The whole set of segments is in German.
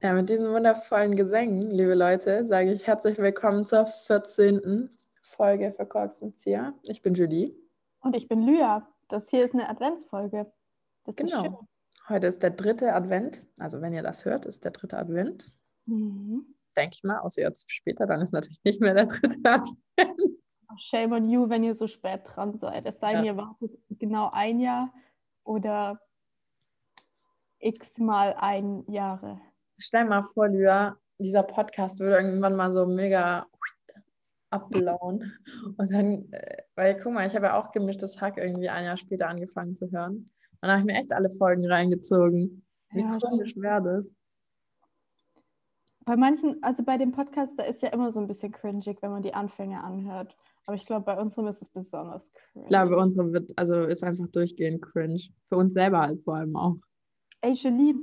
Ja, mit diesen wundervollen Gesängen, liebe Leute, sage ich herzlich willkommen zur 14. Folge für Korks und Zia. Ich bin Julie. Und ich bin Lya. Das hier ist eine Adventsfolge. Ist. Genau. Heute ist der dritte Advent. Also wenn ihr das hört, ist der dritte Advent. Mhm. Denke ich mal, außer jetzt später, dann ist natürlich nicht mehr der dritte Advent. Shame on you, wenn ihr so spät dran seid. Es sei denn, Ja. ihr wartet genau ein Jahr oder x mal ein Jahre. Stell mal vor, Lya, dieser Podcast würde irgendwann mal so mega abblauen. Und dann, äh, weil guck mal, ich habe ja auch gemischtes Hack irgendwie ein Jahr später angefangen zu hören. Und dann habe ich mir echt alle Folgen reingezogen. Wie Ja, komisch wäre das? Bei manchen, also bei dem Podcast, da ist ja immer so ein bisschen cringig, wenn man die Anfänge anhört. Aber ich glaube, bei unserem ist es besonders cringe. Ich glaube, unsere wird, also ist einfach durchgehend cringe. Für uns selber halt vor allem auch. Ey, Julie,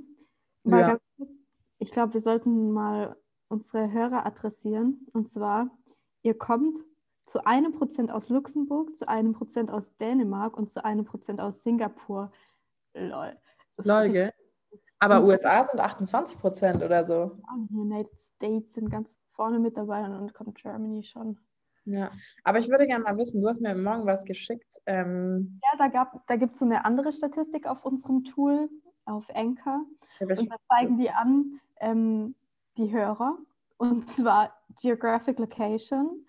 mal Ja. ganz kurz. Ich glaube, wir sollten mal unsere Hörer adressieren. Und zwar, ihr kommt zu einem Prozent aus Luxemburg, zu einem Prozent aus Dänemark und zu einem Prozent aus Singapur. Lol. Das Lol, gell? Aber USA sind 28 Prozent oder so. United States sind ganz vorne mit dabei und kommt Germany schon. Ja. Aber ich würde gerne mal wissen, du hast mir morgen was geschickt. Ähm, Ja, da, gab, da gibt es so eine andere Statistik auf unserem Tool, auf Anchor. Und da zeigen die an, ähm, die Hörer, und zwar Geographic Location.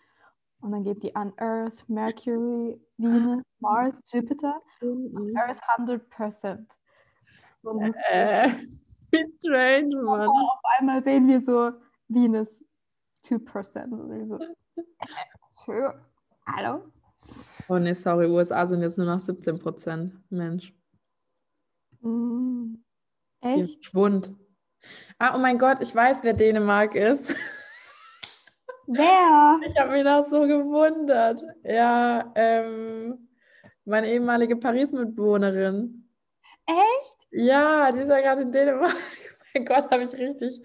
Und dann geben die an Earth, Mercury, Venus, Mars, Jupiter. Mhm. Earth 100%. So äh, wie strange, Mann. Auf einmal sehen wir so Venus 2%. Und so. Hallo? Oh nee, sorry, USA sind jetzt nur noch 17 Prozent. Mensch, Ihr echt? Schwund. Ah, oh mein Gott, ich weiß, wer Dänemark ist. Wer? Ich habe mich noch so gewundert. Ja, ähm, meine ehemalige Paris-Mitbewohnerin. Echt? Ja, die ist ja gerade in Dänemark. mein Gott, habe ich richtig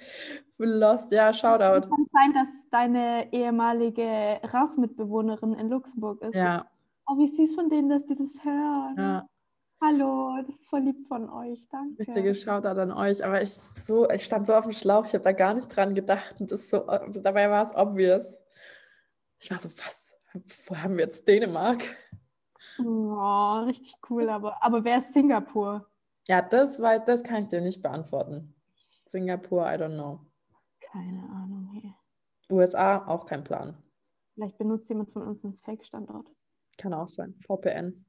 lost. Ja, Shoutout. Kann sein, dass deine ehemalige RAS-Mitbewohnerin in Luxemburg ist. Ja, Oh, wie süß von denen, dass die das hören. ja, Hallo, das ist voll lieb von euch. Danke. richtige Shoutout an euch. Aber ich, so, ich stand so auf dem Schlauch, ich habe da gar nicht dran gedacht. Und das so, dabei war es obvious. Ich war so, was? Wo haben wir jetzt Dänemark? Oh, richtig cool, aber, aber wer ist Singapur? Ja, das, war, das kann ich dir nicht beantworten. Singapur, I don't know. Keine Ahnung. Hey. USA, auch kein Plan. Vielleicht benutzt jemand von uns einen Fake-Standort. Kann auch sein. VPN.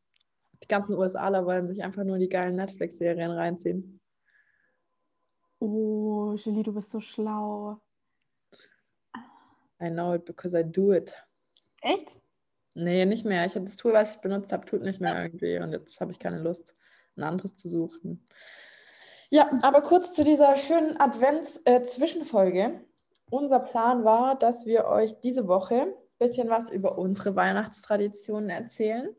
Die ganzen USAler wollen sich einfach nur die geilen Netflix-Serien reinziehen. Oh, Julie, du bist so schlau. I know it because I do it. Echt? Nee, nicht mehr. Ich hatte das Tool, was ich benutzt habe, tut nicht mehr irgendwie. Und jetzt habe ich keine Lust, ein anderes zu suchen. Ja, aber kurz zu dieser schönen Advents-Zwischenfolge. Unser Plan war, dass wir euch diese Woche ein bisschen was über unsere Weihnachtstraditionen erzählen.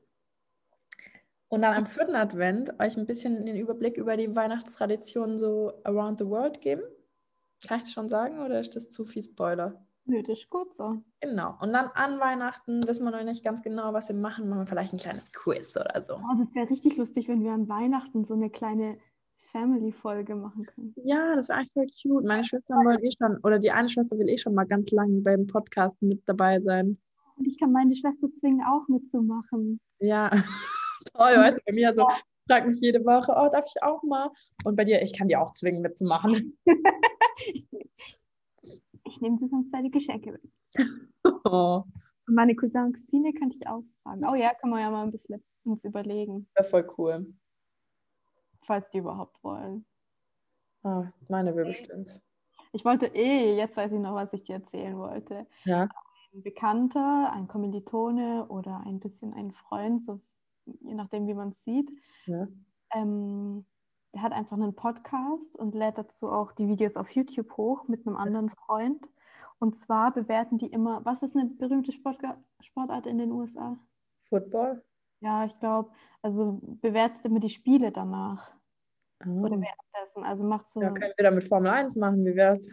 Und dann am vierten Advent euch ein bisschen den Überblick über die Weihnachtstraditionen so around the world geben. Kann ich das schon sagen oder ist das zu viel Spoiler? Nö, das ist gut so. Genau. Und dann an Weihnachten wissen wir noch nicht ganz genau, was wir machen. Machen wir vielleicht ein kleines Quiz oder so. Oh, das wäre richtig lustig, wenn wir an Weihnachten so eine kleine Family-Folge machen können. Ja, das wäre eigentlich voll cute. Meine Schwestern wollen eh schon, oder die eine Schwester will eh schon mal ganz lange beim Podcast mit dabei sein. Und ich kann meine Schwester zwingen, auch mitzumachen. Ja, toll. Weißt du, bei mir so, fragt mich jede Woche, oh, darf ich auch mal? Und bei dir, ich kann die auch zwingen mitzumachen. Ich nehme dir sonst deine Geschenke mit. Oh, Und meine Cousin und Cousine könnte ich auch fragen. Oh ja, kann man ja mal ein bisschen uns überlegen, wäre voll cool. falls die überhaupt wollen. Oh, meine will bestimmt. Ich wollte eh, jetzt weiß ich noch, was ich dir erzählen wollte. Ja, Ein Bekannter, ein Kommilitone oder ein bisschen ein Freund, so je nachdem, wie man es sieht, ja. ähm, der hat einfach einen Podcast und lädt dazu auch die Videos auf YouTube hoch mit einem anderen Freund. Und zwar bewerten die immer, was ist eine berühmte Sportga- Sportart in den USA? Football? Ja, ich glaube, also bewertet immer die Spiele danach. Oder Oh. währenddessen. Also macht so Ja, können wir da mit Formel 1 machen, wie wär's?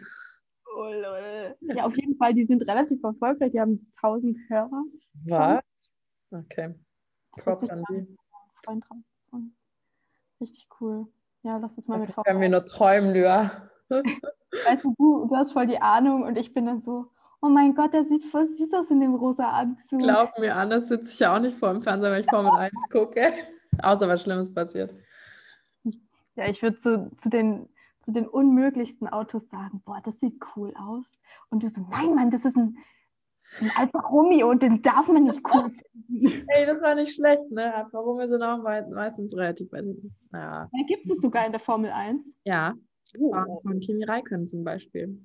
Oh, lol. Ja, auf jeden Fall, die sind relativ erfolgreich. Die haben 1000 Hörer. Was? Okay. Props an die. Richtig cool. Ja, lass es mal mit Können wir nur träumen, Lyra. Weißt du, du, du hast voll die Ahnung und ich bin dann so, oh mein Gott, der sieht voll süß aus in dem rosa Anzug. Glaub mir, anders sitze ich ja auch nicht vor dem Fernseher, wenn ich Formel 1 gucke. Außer was Schlimmes passiert. Ja, ich würde so zu den, zu den unmöglichsten Autos sagen, boah, das sieht cool aus. Und du so, nein, Mann, das ist ein, ein Alfa Romeo und den darf man nicht cool finden. Ey, das war nicht schlecht, ne? Alfa Romeo sind auch meistens relativ, weiß ich nicht. Ja. ja gibt es sogar in der Formel 1? Ja, uh. von Kimi Räikkönen zum Beispiel.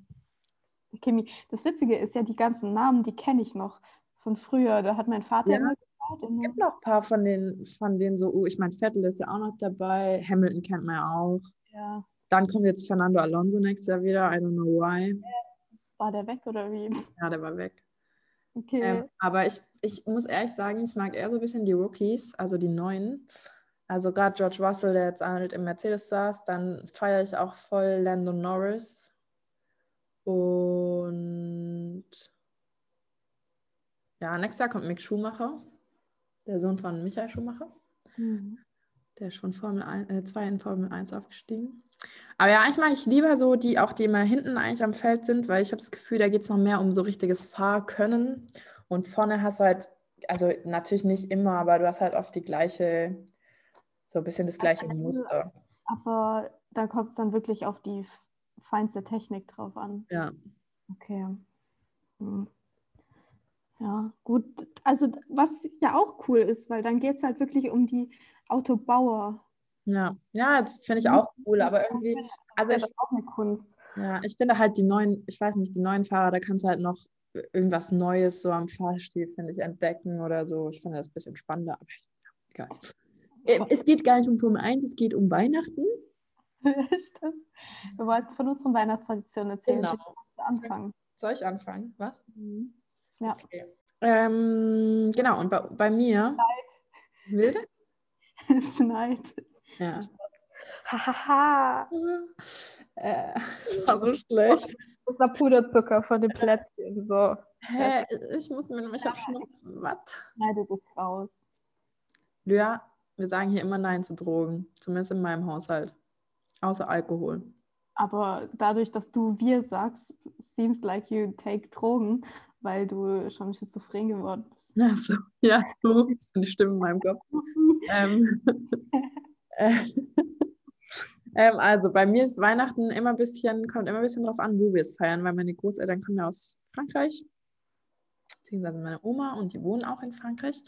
Kimi. Das Witzige ist ja, die ganzen Namen, die kenne ich noch von früher. Da hat mein Vater ja. immer geschaut. Es gibt noch ein paar von den, von denen so, oh, ich meine, Vettel ist ja auch noch dabei. Hamilton kennt man ja auch. Ja. Dann kommt jetzt Fernando Alonso nächstes Jahr wieder. I don't know why. War der weg oder wie? Ja, der war weg. Okay. Ähm, aber ich, ich muss ehrlich sagen, ich mag eher so ein bisschen die Rookies, also die neuen. Also gerade George Russell, der jetzt halt im Mercedes saß, dann feiere ich auch voll Lando Norris. Und ja, nächstes Jahr kommt Mick Schumacher, der Sohn von Michael Schumacher. Mhm. Der ist schon Formel 2 äh, in Formel 1 aufgestiegen. Aber ja, eigentlich mag ich lieber so die, auch die immer hinten eigentlich am Feld sind, weil ich habe das Gefühl, da geht es noch mehr um so richtiges Fahrkönnen. Und vorne hast du halt, also natürlich nicht immer, aber du hast halt oft die gleiche, so ein bisschen das gleiche Muster. Aber da kommt es dann wirklich auf die feinste Technik drauf an. Ja. Okay. Hm. Ja, gut. Also was ja auch cool ist, weil dann geht es halt wirklich um die Autobauer. Ja, ja, das finde ich auch cool, aber irgendwie, also ich, auch eine Kunst. Ja, ich finde halt die neuen, ich weiß nicht, die neuen Fahrer, da kannst du halt noch irgendwas Neues so am Fahrstil, finde ich, entdecken oder so. Ich finde das ein bisschen spannender, aber egal. Es geht gar nicht um Formel 1, es geht um Weihnachten. Stimmt. Wir wollten von unseren Weihnachtstraditionen erzählen. Genau. Anfangen. Soll ich anfangen? Was? Mhm. Ja. Okay. Ähm, genau, und bei, bei mir. Schneit. Wilde? es schneit. Ja. Hahaha. äh, war so schlecht. Das war Puderzucker von den Plätzchen. So. Hä? Ich muss mir nämlich ja. Schnupfen. Was? Schneide das raus. Ja, wir sagen hier immer Nein zu Drogen. Zumindest in meinem Haushalt. Außer Alkohol. Aber dadurch, dass du wir sagst, seems like you take Drogen, weil du schon schizophren geworden bist. Also, ja, so sind die Stimmen in meinem Kopf. ähm, äh, ähm, also bei mir ist Weihnachten immer ein bisschen, kommt immer ein bisschen drauf an, wo wir es feiern, weil meine Großeltern kommen ja aus Frankreich, beziehungsweise meine Oma und die wohnen auch in Frankreich.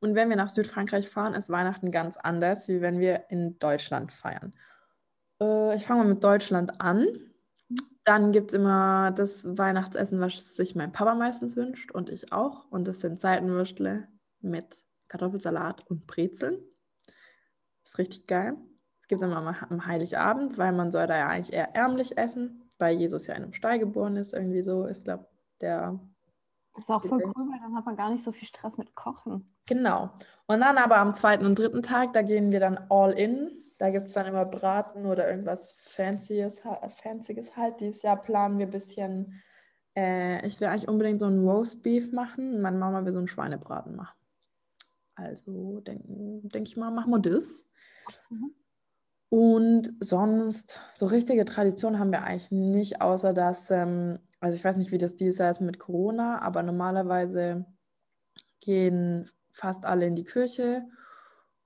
Und wenn wir nach Südfrankreich fahren, ist Weihnachten ganz anders, wie wenn wir in Deutschland feiern. Äh, ich fange mal mit Deutschland an. Dann gibt es immer das Weihnachtsessen, was sich mein Papa meistens wünscht und ich auch. Und das sind Seitenwürstle mit Kartoffelsalat und Brezeln. Das ist richtig geil. Es gibt immer am Heiligabend, weil man soll da ja eigentlich eher ärmlich essen, weil Jesus ja in einem Stall geboren ist, irgendwie so. Ich glaube, der. Das ist auch voll cool, weil dann hat man gar nicht so viel Stress mit Kochen. Genau. Und dann aber am zweiten und dritten Tag, da gehen wir dann all in da gibt es dann immer Braten oder irgendwas Fancyes, Fancyes halt. Dieses Jahr planen wir ein bisschen, äh, ich will eigentlich unbedingt so ein Roast Beef machen. Meine Mama will so einen Schweinebraten machen. Also denke denk ich mal, machen wir das. Mhm. Und sonst, so richtige Tradition haben wir eigentlich nicht, außer dass, ähm, also ich weiß nicht, wie das dieses Jahr ist mit Corona, aber normalerweise gehen fast alle in die Kirche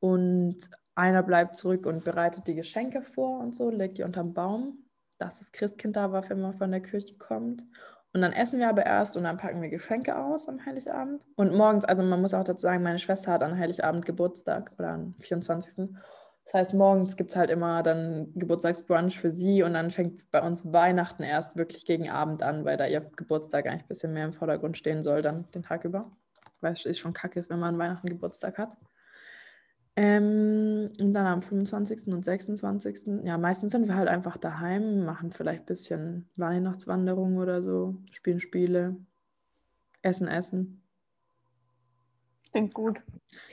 und einer bleibt zurück und bereitet die Geschenke vor und so, legt die unterm Baum, dass das Christkind da war, wenn man von der Kirche kommt. Und dann essen wir aber erst und dann packen wir Geschenke aus am Heiligabend. Und morgens, also man muss auch dazu sagen, meine Schwester hat an Heiligabend Geburtstag oder am 24. Das heißt, morgens gibt es halt immer dann Geburtstagsbrunch für sie und dann fängt bei uns Weihnachten erst wirklich gegen Abend an, weil da ihr Geburtstag eigentlich ein bisschen mehr im Vordergrund stehen soll, dann den Tag über. Weil es schon kacke ist, wenn man Weihnachten Geburtstag hat. Ähm, und dann am 25. und 26. Ja, meistens sind wir halt einfach daheim, machen vielleicht ein bisschen Weihnachtswanderung oder so, spielen Spiele, essen, essen. Klingt gut.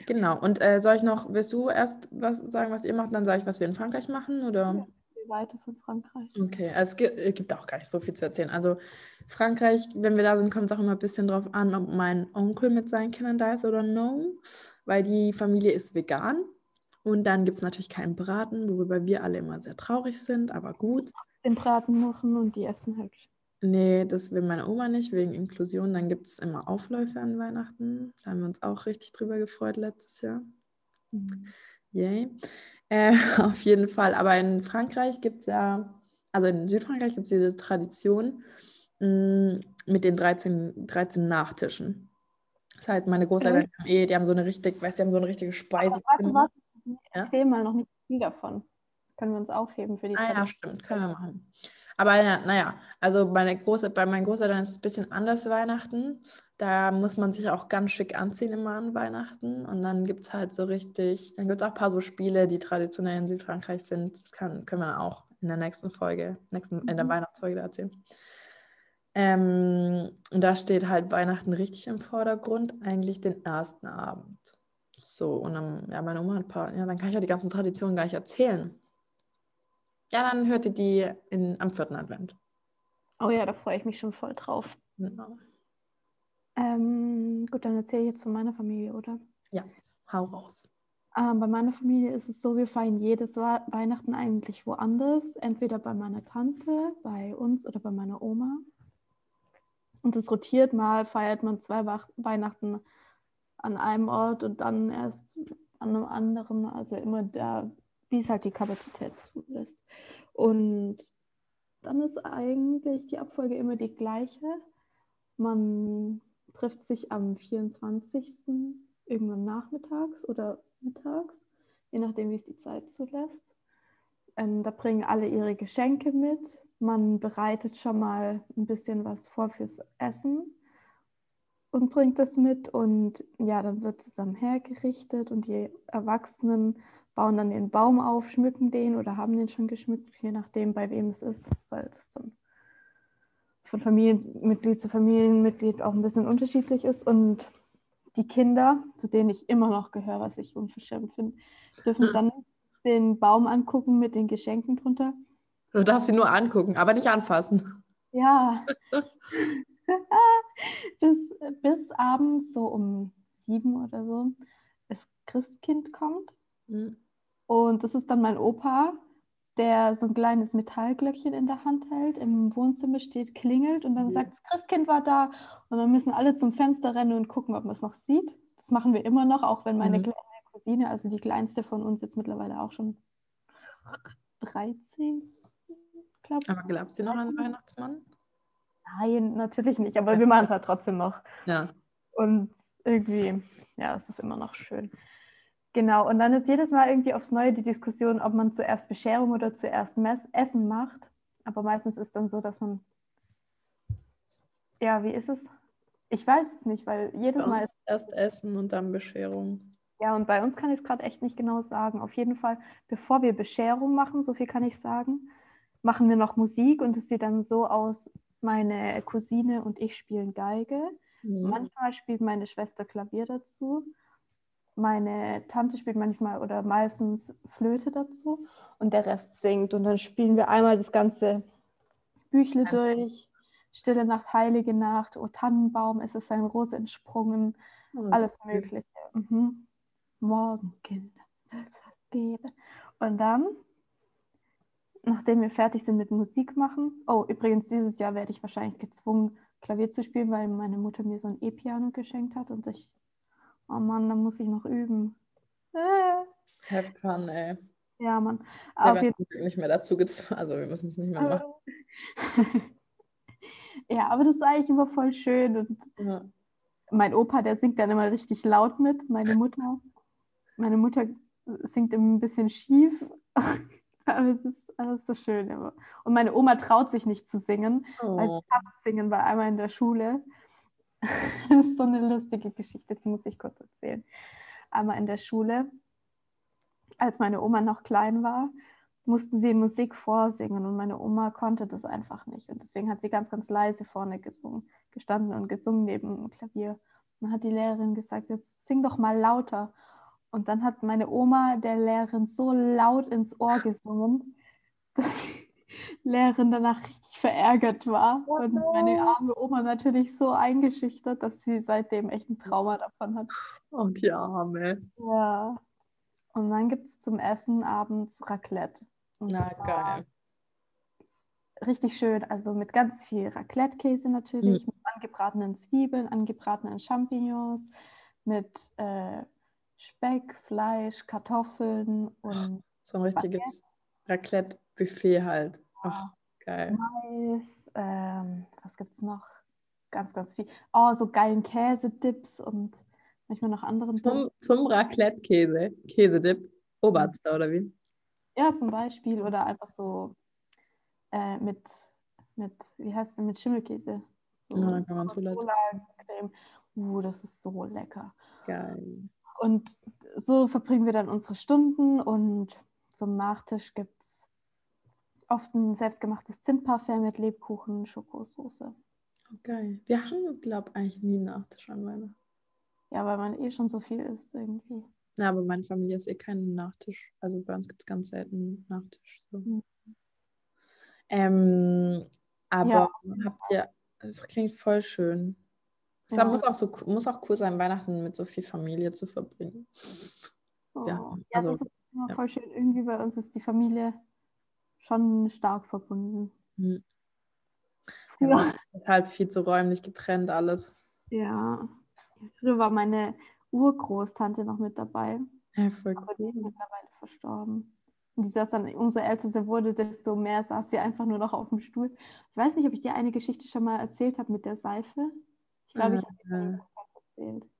Genau. Und äh, soll ich noch, willst du erst was sagen, was ihr macht, dann sage ich, was wir in Frankreich machen? Oder? Ja, weiter von Frankreich. Okay, also es gibt, es gibt, auch gar nicht so viel zu erzählen. Also Frankreich, wenn wir da sind, kommt es auch immer ein bisschen drauf an, ob mein Onkel mit seinen Kindern da ist oder no weil die Familie ist vegan Und dann gibt es natürlich keinen Braten, worüber wir alle immer sehr traurig sind, aber gut. Den Braten machen und die essen halt. Nee, das will meine Oma nicht, wegen Inklusion. Dann gibt es immer Aufläufe an Weihnachten. Da haben wir uns auch richtig drüber gefreut letztes Jahr. Mhm. Yay. Äh, auf jeden Fall. Aber in Frankreich gibt es ja, also in Südfrankreich gibt es diese Tradition mh, mm, mit den 13, 13 Nachtischen. Das heißt, meine Großeltern haben eh, die haben so eine richtig, weißt die haben so eine richtige Speise. warte, warte, erzähl ja? mal noch nicht viel davon. Können wir uns aufheben für die Ah ja, stimmt, können wir machen. Aber ja, naja, also meine Große, bei meinen Großeltern ist es ein bisschen anders Weihnachten. Da muss man sich auch ganz schick anziehen immer an Weihnachten. Und dann gibt es halt so richtig, dann gibt es auch ein paar so Spiele, die traditionell in Südfrankreich sind. Das kann, können wir auch in der nächsten Folge, nächsten, in der mhm. Weihnachtsfolge erzählen. Ähm, und da steht halt Weihnachten richtig im Vordergrund, eigentlich den ersten Abend. So, und dann, ja, meine Oma hat ein paar, ja, dann kann ich ja die ganzen Traditionen gar nicht erzählen. Ja, dann hört ihr die in, am vierten Advent. Oh ja, da freue ich mich schon voll drauf. Genau. Ähm, gut, dann erzähle ich jetzt von meiner Familie, oder? Ja, hau raus. Ähm, bei meiner Familie ist es so, wir feiern jedes Weihnachten eigentlich woanders. Entweder bei meiner Tante, bei uns oder bei meiner Oma. Und es rotiert mal, feiert man zwei Weihnachten an einem Ort und dann erst an einem anderen. Also immer da, wie es halt die Kapazität zulässt. Und dann ist eigentlich die Abfolge immer die gleiche. Man trifft sich am 24. irgendwann nachmittags oder mittags, je nachdem, wie es die Zeit zulässt. Ähm, da bringen alle ihre Geschenke mit. Man bereitet schon mal ein bisschen was vor fürs Essen und bringt das mit. Und ja, dann wird zusammen hergerichtet und die Erwachsenen bauen dann den Baum auf, schmücken den oder haben den schon geschmückt, je nachdem, bei wem es ist, weil das dann von Familienmitglied zu Familienmitglied auch ein bisschen unterschiedlich ist. Und die Kinder, zu denen ich immer noch gehöre, was ich unverschämt finde, dürfen hm. dann den Baum angucken mit den Geschenken drunter. Du darfst sie nur angucken, aber nicht anfassen. Ja. bis, bis abends so um sieben oder so das Christkind kommt. Mhm. Und das ist dann mein Opa, der so ein kleines Metallglöckchen in der Hand hält, im Wohnzimmer steht, klingelt und dann mhm. sagt, das Christkind war da. Und dann müssen alle zum Fenster rennen und gucken, ob man es noch sieht. Das machen wir immer noch, auch wenn meine mhm. kleine Cousine, also die kleinste von uns, jetzt mittlerweile auch schon 13, glaube ich. Aber glaubt sie noch an Weihnachtsmann? Nein, natürlich nicht, aber wir machen es halt trotzdem noch. Ja. Und irgendwie, ja, es ist immer noch schön. Genau, und dann ist jedes Mal irgendwie aufs Neue die Diskussion, ob man zuerst Bescherung oder zuerst Mess Essen macht. Aber meistens ist dann so, dass man, ja, wie ist es? Ich weiß es nicht, weil jedes Mal ist erst Essen und dann Bescherung. Ja, und bei uns kann ich es gerade echt nicht genau sagen. Auf jeden Fall, bevor wir Bescherung machen, so viel kann ich sagen, machen wir noch Musik und es sieht dann so aus, meine Cousine und ich spielen Geige. Mhm. Manchmal spielt meine Schwester Klavier dazu. Meine Tante spielt manchmal oder meistens Flöte dazu und der Rest singt. Und dann spielen wir einmal das ganze Büchle ja. durch. Stille Nacht, Heilige Nacht, O Tannenbaum, es ist sein Rose entsprungen, oh, alles Mögliche. Mhm. Morgenkind, gebe. Und dann nachdem wir fertig sind mit Musik machen. Oh, übrigens, dieses Jahr werde ich wahrscheinlich gezwungen, Klavier zu spielen, weil meine Mutter mir so ein E-Piano geschenkt hat und ich, oh Mann, da muss ich noch üben. Äh. Have fun, ey. Ja, Mann. Wir werden nicht mehr dazu gezwungen, also wir müssen es nicht mehr machen. ja, aber das ist eigentlich immer voll schön und ja. mein Opa, der singt dann immer richtig laut mit, meine Mutter. Meine Mutter singt immer ein bisschen schief. Aber das ist, das ist so schön immer. Und meine Oma traut sich nicht zu singen, oh. weil sie hasst singen war einmal in der Schule. das ist so eine lustige Geschichte, die muss ich kurz erzählen. Einmal in der Schule, als meine Oma noch klein war, mussten sie Musik vorsingen und meine Oma konnte das einfach nicht. Und deswegen hat sie ganz, ganz leise vorne gesungen, gestanden und gesungen neben dem Klavier. Und dann hat die Lehrerin gesagt, jetzt sing doch mal lauter. Und dann hat meine Oma der Lehrerin so laut ins Ohr gesungen, dass die Lehrerin danach richtig verärgert war. Oh und meine arme Oma natürlich so eingeschüchtert, dass sie seitdem echt ein Trauma davon hat. Und die Arme. Ja. Und dann gibt es zum Essen abends Raclette. Und Na, geil. Richtig schön, also mit ganz viel Raclette-Käse natürlich, Mhm. mit angebratenen Zwiebeln, angebratenen Champignons, mit äh, Speck, Fleisch, Kartoffeln und So ein richtiges Raclette-Buffet halt. Ach, geil. Mais. Ähm, was gibt es noch? Ganz, ganz viel. Oh, so geilen Käsedips und manchmal noch anderen Dips. Zum, zum Raclette-Käse. Käsedip. Oberster, oder wie? Ja, zum Beispiel. Oder einfach so äh, mit, mit, wie heißt denn, mit Schimmelkäse. So Ja, dann kann man zuleiten. Cola-Creme. Uh, das ist so lecker. Geil. Und so verbringen wir dann unsere Stunden und zum Nachtisch gibt es oft ein selbstgemachtes Zimtparfait mit Lebkuchen, Schokosoße. Geil. Wir haben, glaube ich, eigentlich nie einen Nachtisch an Weihnachten. Ja, weil man eh schon so viel isst irgendwie. Ja, aber meine Familie ist eh kein Nachtisch. Also bei uns gibt es ganz selten einen Nachtisch. So. Mhm. Ähm, aber Ja. habt ihr, es klingt voll schön. Es Ja. muss, auch so, muss auch cool sein, Weihnachten mit so viel Familie zu verbringen. Oh. Ja, Ja, also, das ist immer ja. voll schön. Irgendwie bei uns ist die Familie schon stark verbunden. Hm. Früher, Ja, ist halt viel zu räumlich getrennt alles. ja. Früher war meine Urgroßtante noch mit dabei, Ja, voll aber die ist mittlerweile verstorben. Und die saß dann, umso älter sie wurde, desto mehr saß sie einfach nur noch auf dem Stuhl. Ich weiß nicht, ob ich dir eine Geschichte schon mal erzählt habe mit der Seife. Ich glaube, ich habe dir Äh. erzählt.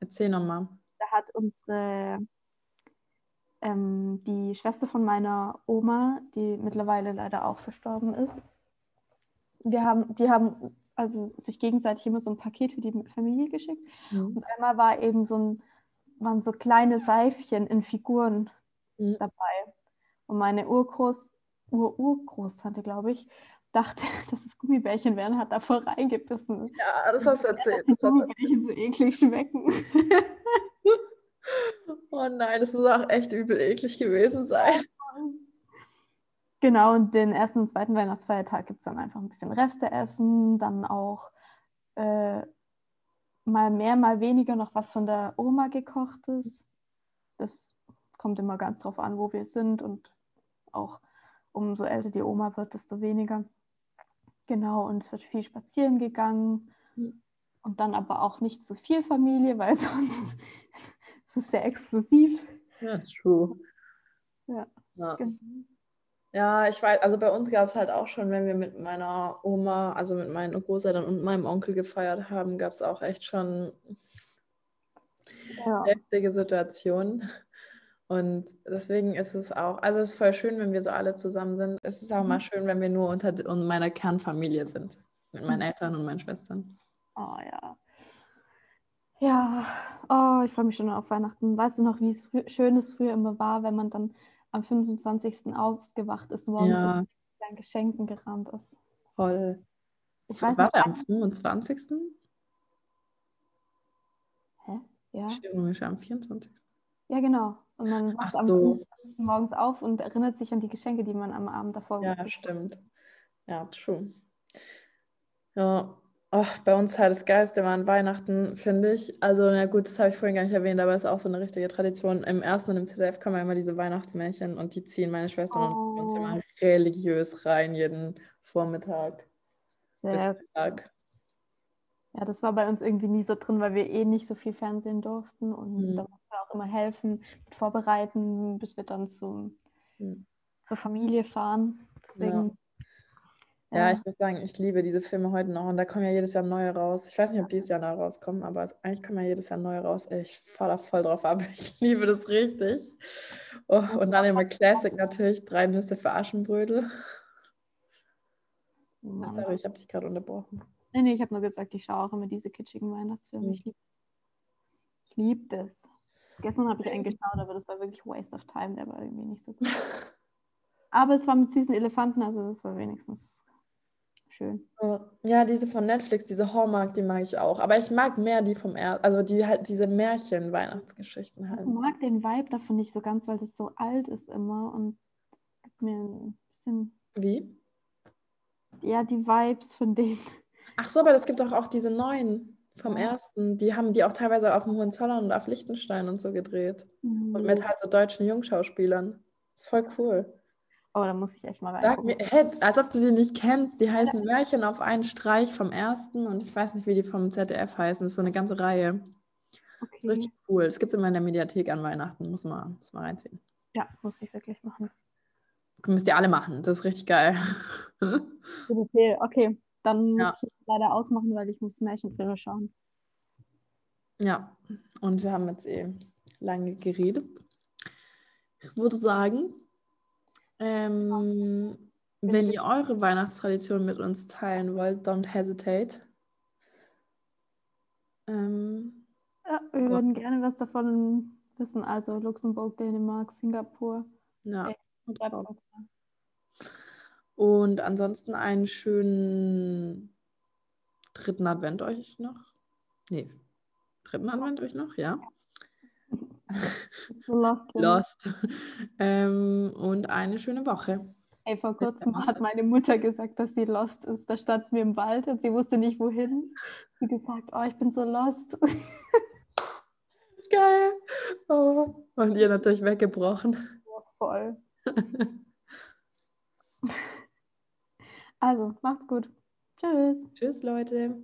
Erzähl nochmal. Da hat unsere, ähm, die Schwester von meiner Oma, die mittlerweile leider auch verstorben ist, wir haben, die haben also sich gegenseitig immer so ein Paket für die Familie geschickt. Mhm. Und einmal war eben so ein, waren so kleine Seifchen in Figuren Mhm. dabei. Und meine Urgroß, Ur-Urgroßtante, glaube ich, dachte, dass es Gummibärchen wären, hat da voll reingebissen. Ja, das hast du erzählt. Das Gummibärchen so eklig schmecken. Oh nein, das muss auch echt übel eklig gewesen sein. Genau, und den ersten und zweiten Weihnachtsfeiertag gibt es dann einfach ein bisschen Reste essen, dann auch äh, mal mehr, mal weniger noch was von der Oma gekochtes. Das kommt immer ganz drauf an, wo wir sind und auch umso älter die Oma wird, desto weniger. Genau, und es wird viel spazieren gegangen Mhm. und dann aber auch nicht zu viel Familie, weil sonst ist es sehr exklusiv. Ja, true. Ja. Ja. Genau. Ja, ich weiß, also bei uns gab es halt auch schon, wenn wir mit meiner Oma, also mit meinen Großeltern und meinem Onkel gefeiert haben, gab es auch echt schon Ja. heftige Situationen. Und deswegen ist es auch, also es ist voll schön, wenn wir so alle zusammen sind. Es ist auch mal schön, wenn wir nur unter meiner Kernfamilie sind. Mit meinen Eltern und meinen Schwestern. Oh ja. Ja, oh, ich freue mich schon auf Weihnachten. Weißt du noch, wie es frü schön es früher immer war, wenn man dann am 25. aufgewacht ist, morgens Ja. und mit seinen Geschenken gerannt ist? Voll. Ich weiß War der am 25.? Hä? Ja, Chirurgisch am 24. ja, genau. Und man wacht Ach am so. 25. morgens auf und erinnert sich an die Geschenke, die man am Abend davor Ja, hat. stimmt. Ja, true. Ja, ach, bei uns halt das Geilste immer an Weihnachten, finde ich. Also, na gut, das habe ich vorhin gar nicht erwähnt, aber es ist auch so eine richtige Tradition. Im ersten und im ZDF kommen ja immer diese Weihnachtsmärchen und die ziehen meine Schwestern und uns Oh. immer religiös rein, jeden Vormittag bis Sehr Mittag. Ja, das war bei uns irgendwie nie so drin, weil wir eh nicht so viel Fernsehen durften und Mhm. da wir auch immer helfen mit Vorbereiten, bis wir dann zum, Mhm. zur Familie fahren. Deswegen, Ja, ja, ich muss sagen, ich liebe diese Filme heute noch und da kommen ja jedes Jahr neue raus. Ich weiß nicht, ob dieses Jahr neu rauskommen, aber eigentlich kommen ja jedes Jahr neue raus. Ich fahre da voll drauf ab. Ich liebe das richtig. Oh, und dann immer Classic natürlich, drei Nüsse für Aschenbrödel. ja. Sorry, ich habe dich gerade unterbrochen. Nee, nee, ich habe nur gesagt, ich schaue auch immer diese kitschigen Weihnachtsfilme. Mhm. Ich liebe ich lieb das. Gestern habe ich einen geschaut, aber das war wirklich Waste of Time, der war irgendwie nicht so gut. Aber es war mit süßen Elefanten, also das war wenigstens schön. Ja, diese von Netflix, diese Hallmark, die mag ich auch. Aber ich mag mehr die vom er also die halt diese Märchen-Weihnachtsgeschichten Ich halt. mag den Vibe davon nicht so ganz, weil das so alt ist immer und das gibt mir ein bisschen, Wie? ja, die Vibes von denen. Ach so, aber es gibt doch auch diese neuen vom ersten. Die haben die auch teilweise auf dem Hohenzollern und auf Liechtenstein und so gedreht. Mhm. Und mit halt so deutschen Jungschauspielern. ist voll cool. Oh, da muss ich echt mal rein. Sag mir, hey, als ob du die nicht kennst. Die heißen ja. Märchen auf einen Streich vom ersten und ich weiß nicht, wie die vom ZDF heißen. Das ist so eine ganze Reihe. Okay. Das ist richtig cool. Das gibt es immer in der Mediathek an Weihnachten. Muss man, muss man reinziehen. Ja, muss ich wirklich machen. Müsst ihr alle machen. Das ist richtig geil. Okay, okay. Dann ja. muss ich leider ausmachen, weil ich muss Märchenfilme schauen. Ja, und wir haben jetzt eh lange geredet. Ich würde sagen, ähm, wenn ihr eure Weihnachtstradition mit uns teilen wollt, don't hesitate. Ähm, ja, wir würden gerne was davon wissen. Also Luxemburg, Dänemark, Singapur. Ja. Und, und ansonsten einen schönen dritten Advent euch noch. Nee, dritten Advent euch noch, ja. So lost. lost. ähm, und eine schöne Woche. Ey, vor kurzem hat meine Mutter gesagt, dass sie lost ist. Da standen wir im Wald und sie wusste nicht wohin. Sie gesagt, oh, ich bin so lost. Geil. Oh. Und ihr natürlich weggebrochen. Ja, voll. also, macht's gut. Tschüss. Tschüss, Leute.